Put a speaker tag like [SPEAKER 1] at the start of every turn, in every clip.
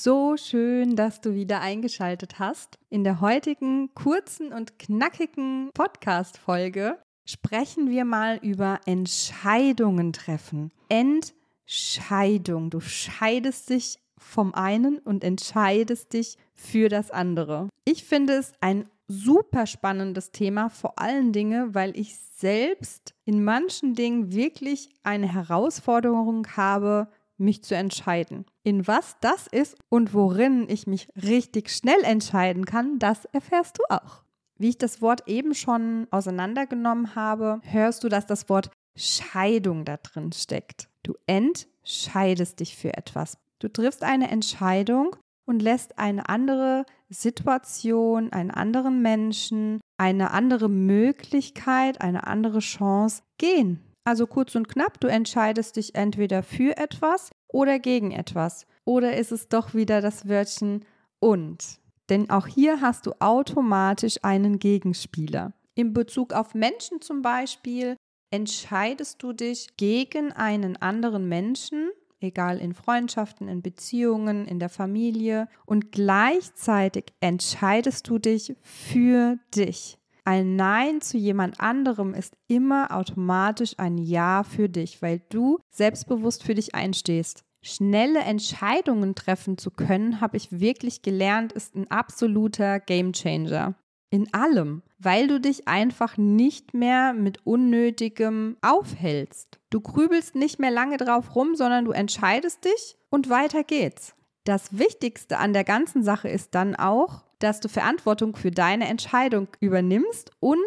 [SPEAKER 1] So schön, dass du wieder eingeschaltet hast. In der heutigen kurzen und knackigen Podcast-Folge sprechen wir mal über Entscheidungen treffen. Entscheidung. Du scheidest dich vom einen und entscheidest dich für das andere. Ich finde es ein super spannendes Thema, vor allen Dingen, weil ich selbst in manchen Dingen wirklich eine Herausforderung habe, mich zu entscheiden. In was das ist und worin ich mich richtig schnell entscheiden kann, das erfährst du auch. Wie ich das Wort eben schon auseinandergenommen habe, hörst du, dass das Wort Scheidung da drin steckt. Du entscheidest dich für etwas. Du triffst eine Entscheidung und lässt eine andere Situation, einen anderen Menschen, eine andere Möglichkeit, eine andere Chance gehen. Also kurz und knapp, du entscheidest dich entweder für etwas oder gegen etwas. Oder ist es doch wieder das Wörtchen und? Denn auch hier hast du automatisch einen Gegenspieler. In Bezug auf Menschen zum Beispiel entscheidest du dich gegen einen anderen Menschen, egal in Freundschaften, in Beziehungen, in der Familie, und gleichzeitig entscheidest du dich für dich. Ein Nein zu jemand anderem ist immer automatisch ein Ja für dich, weil du selbstbewusst für dich einstehst. Schnelle Entscheidungen treffen zu können, habe ich wirklich gelernt, ist ein absoluter Gamechanger. In allem, weil du dich einfach nicht mehr mit Unnötigem aufhältst. Du grübelst nicht mehr lange drauf rum, sondern du entscheidest dich und weiter geht's. Das Wichtigste an der ganzen Sache ist dann auch, dass du Verantwortung für deine Entscheidung übernimmst und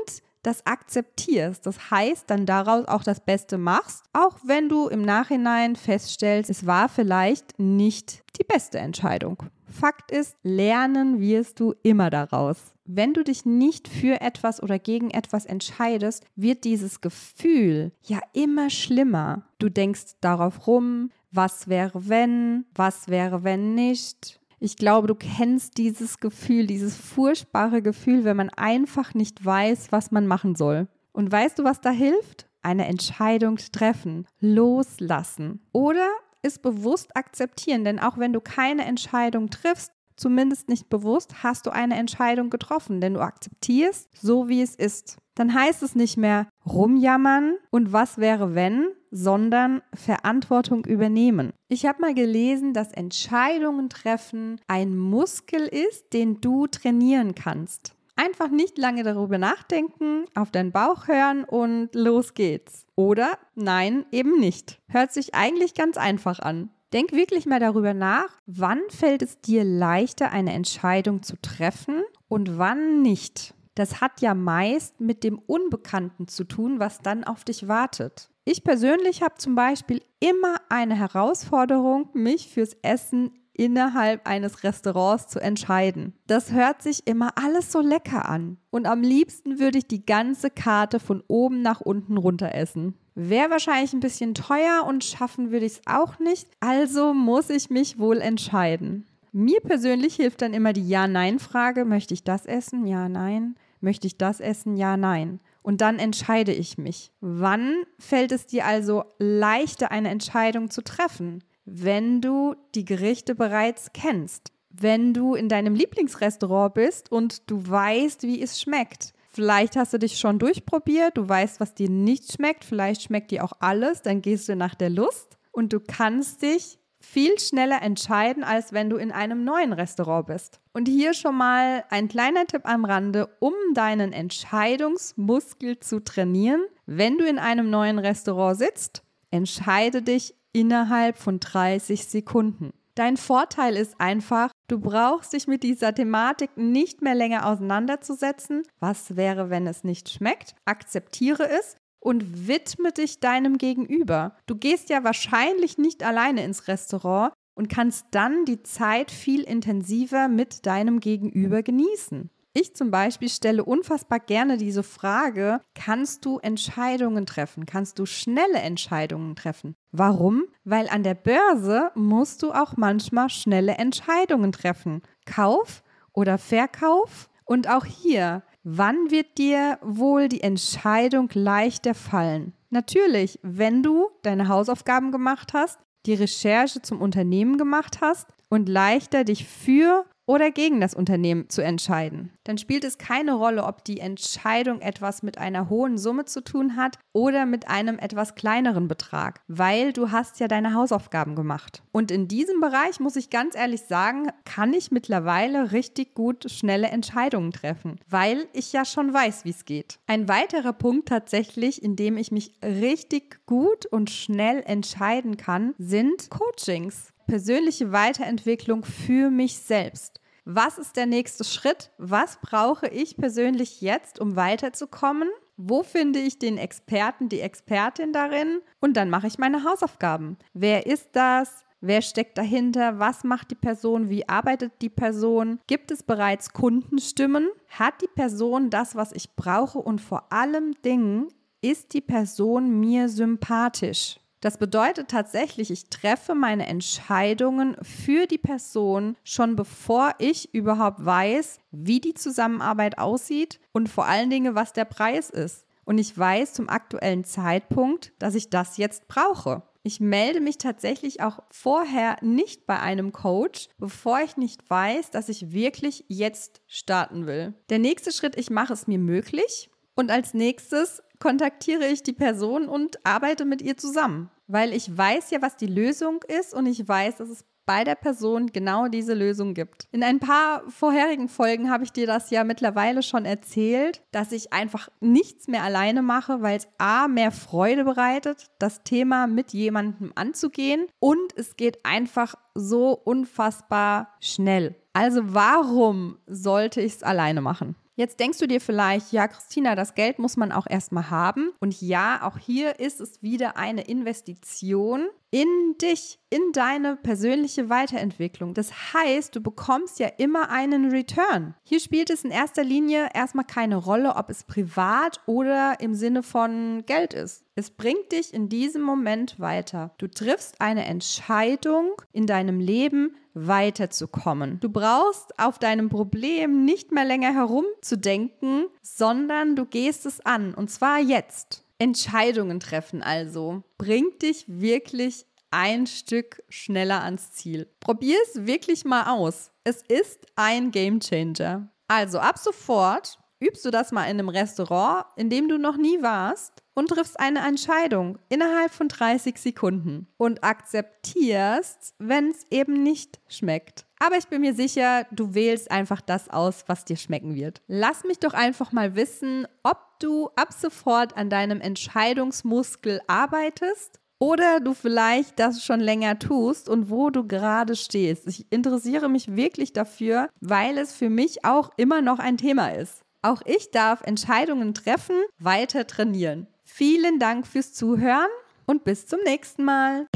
[SPEAKER 1] das akzeptierst. Das heißt, dann daraus auch das Beste machst, auch wenn du im Nachhinein feststellst, es war vielleicht nicht die beste Entscheidung. Fakt ist, lernen wirst du immer daraus. Wenn du dich nicht für etwas oder gegen etwas entscheidest, wird dieses Gefühl ja immer schlimmer. Du denkst darauf rum, was wäre wenn, was wäre wenn nicht, ich glaube, du kennst dieses Gefühl, dieses furchtbare Gefühl, wenn man einfach nicht weiß, was man machen soll. Und weißt du, was da hilft? Eine Entscheidung treffen, loslassen oder es bewusst akzeptieren. Denn auch wenn du keine Entscheidung triffst, zumindest nicht bewusst, hast du eine Entscheidung getroffen, denn du akzeptierst so, wie es ist. Dann heißt es nicht mehr rumjammern und was wäre wenn, sondern Verantwortung übernehmen. Ich habe mal gelesen, dass Entscheidungen treffen ein Muskel ist, den du trainieren kannst. Einfach nicht lange darüber nachdenken, auf deinen Bauch hören und los geht's. Oder nein, eben nicht. Hört sich eigentlich ganz einfach an. Denk wirklich mal darüber nach, wann fällt es dir leichter, eine Entscheidung zu treffen und wann nicht. Das hat ja meist mit dem Unbekannten zu tun, was dann auf dich wartet. Ich persönlich habe zum Beispiel immer eine Herausforderung, mich fürs Essen innerhalb eines Restaurants zu entscheiden. Das hört sich immer alles so lecker an. Und am liebsten würde ich die ganze Karte von oben nach unten runter essen. Wäre wahrscheinlich ein bisschen teuer und schaffen würde ich es auch nicht. Also muss ich mich wohl entscheiden. Mir persönlich hilft dann immer die Ja-Nein-Frage. Möchte ich das essen? Ja, nein. Möchte ich das essen? Ja, nein. Und dann entscheide ich mich. Wann fällt es dir also leichter, eine Entscheidung zu treffen? Wenn du die Gerichte bereits kennst. Wenn du in deinem Lieblingsrestaurant bist und du weißt, wie es schmeckt. Vielleicht hast du dich schon durchprobiert, du weißt, was dir nicht schmeckt, vielleicht schmeckt dir auch alles, dann gehst du nach der Lust und du kannst dich viel schneller entscheiden, als wenn du in einem neuen Restaurant bist. Und hier schon mal ein kleiner Tipp am Rande, um deinen Entscheidungsmuskel zu trainieren. Wenn du in einem neuen Restaurant sitzt, entscheide dich innerhalb von 30 Sekunden. Dein Vorteil ist einfach, du brauchst dich mit dieser Thematik nicht mehr länger auseinanderzusetzen. Was wäre, wenn es nicht schmeckt? Akzeptiere es und widme dich deinem Gegenüber. Du gehst ja wahrscheinlich nicht alleine ins Restaurant und kannst dann die Zeit viel intensiver mit deinem Gegenüber genießen. Ich zum Beispiel stelle unfassbar gerne diese Frage, kannst du Entscheidungen treffen? Kannst du schnelle Entscheidungen treffen? Warum? Weil an der Börse musst du auch manchmal schnelle Entscheidungen treffen. Kauf oder Verkauf? Und auch hier, wann wird dir wohl die Entscheidung leichter fallen? Natürlich, wenn du deine Hausaufgaben gemacht hast, die Recherche zum Unternehmen gemacht hast und leichter dich für oder gegen das Unternehmen zu entscheiden. Dann spielt es keine Rolle, ob die Entscheidung etwas mit einer hohen Summe zu tun hat oder mit einem etwas kleineren Betrag, weil du hast ja deine Hausaufgaben gemacht. Und in diesem Bereich muss ich ganz ehrlich sagen, kann ich mittlerweile richtig gut schnelle Entscheidungen treffen, weil ich ja schon weiß, wie es geht. Ein weiterer Punkt tatsächlich, in dem ich mich richtig gut und schnell entscheiden kann, sind Coachings persönliche Weiterentwicklung für mich selbst. Was ist der nächste Schritt? Was brauche ich persönlich jetzt, um weiterzukommen? Wo finde ich den Experten, die Expertin darin? Und dann mache ich meine Hausaufgaben. Wer ist das? Wer steckt dahinter? Was macht die Person? Wie arbeitet die Person? Gibt es bereits Kundenstimmen? Hat die Person das, was ich brauche? Und vor allem Dingen, ist die Person mir sympathisch? Das bedeutet tatsächlich, ich treffe meine Entscheidungen für die Person schon bevor ich überhaupt weiß, wie die Zusammenarbeit aussieht und vor allen Dingen, was der Preis ist. Und ich weiß zum aktuellen Zeitpunkt, dass ich das jetzt brauche. Ich melde mich tatsächlich auch vorher nicht bei einem Coach, bevor ich nicht weiß, dass ich wirklich jetzt starten will. Der nächste Schritt, ich mache es mir möglich. Und als nächstes kontaktiere ich die Person und arbeite mit ihr zusammen, weil ich weiß ja, was die Lösung ist und ich weiß, dass es bei der Person genau diese Lösung gibt. In ein paar vorherigen Folgen habe ich dir das ja mittlerweile schon erzählt, dass ich einfach nichts mehr alleine mache, weil es A mehr Freude bereitet, das Thema mit jemandem anzugehen und es geht einfach so unfassbar schnell. Also warum sollte ich es alleine machen? Jetzt denkst du dir vielleicht, ja, Christina, das Geld muss man auch erstmal haben. Und ja, auch hier ist es wieder eine Investition in dich, in deine persönliche Weiterentwicklung. Das heißt, du bekommst ja immer einen Return. Hier spielt es in erster Linie erstmal keine Rolle, ob es privat oder im Sinne von Geld ist. Es bringt dich in diesem Moment weiter. Du triffst eine Entscheidung in deinem Leben, weiterzukommen. Du brauchst auf deinem Problem nicht mehr länger herumzudenken, sondern du gehst es an und zwar jetzt. Entscheidungen treffen also bringt dich wirklich ein Stück schneller ans Ziel. Probier es wirklich mal aus. Es ist ein Game Changer. Also ab sofort übst du das mal in einem Restaurant, in dem du noch nie warst und triffst eine Entscheidung innerhalb von 30 Sekunden und akzeptierst, wenn es eben nicht schmeckt. Aber ich bin mir sicher, du wählst einfach das aus, was dir schmecken wird. Lass mich doch einfach mal wissen, ob du ab sofort an deinem Entscheidungsmuskel arbeitest oder du vielleicht das schon länger tust und wo du gerade stehst. Ich interessiere mich wirklich dafür, weil es für mich auch immer noch ein Thema ist. Auch ich darf Entscheidungen treffen, weiter trainieren. Vielen Dank fürs Zuhören und bis zum nächsten Mal.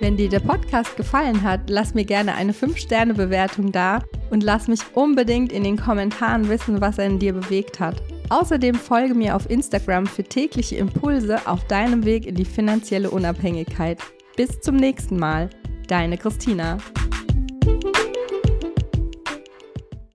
[SPEAKER 1] Wenn dir der Podcast gefallen hat, lass mir gerne eine 5-Sterne-Bewertung da und lass mich unbedingt in den Kommentaren wissen, was er in dir bewegt hat. Außerdem folge mir auf Instagram für tägliche Impulse auf deinem Weg in die finanzielle Unabhängigkeit. Bis zum nächsten Mal, deine Christina.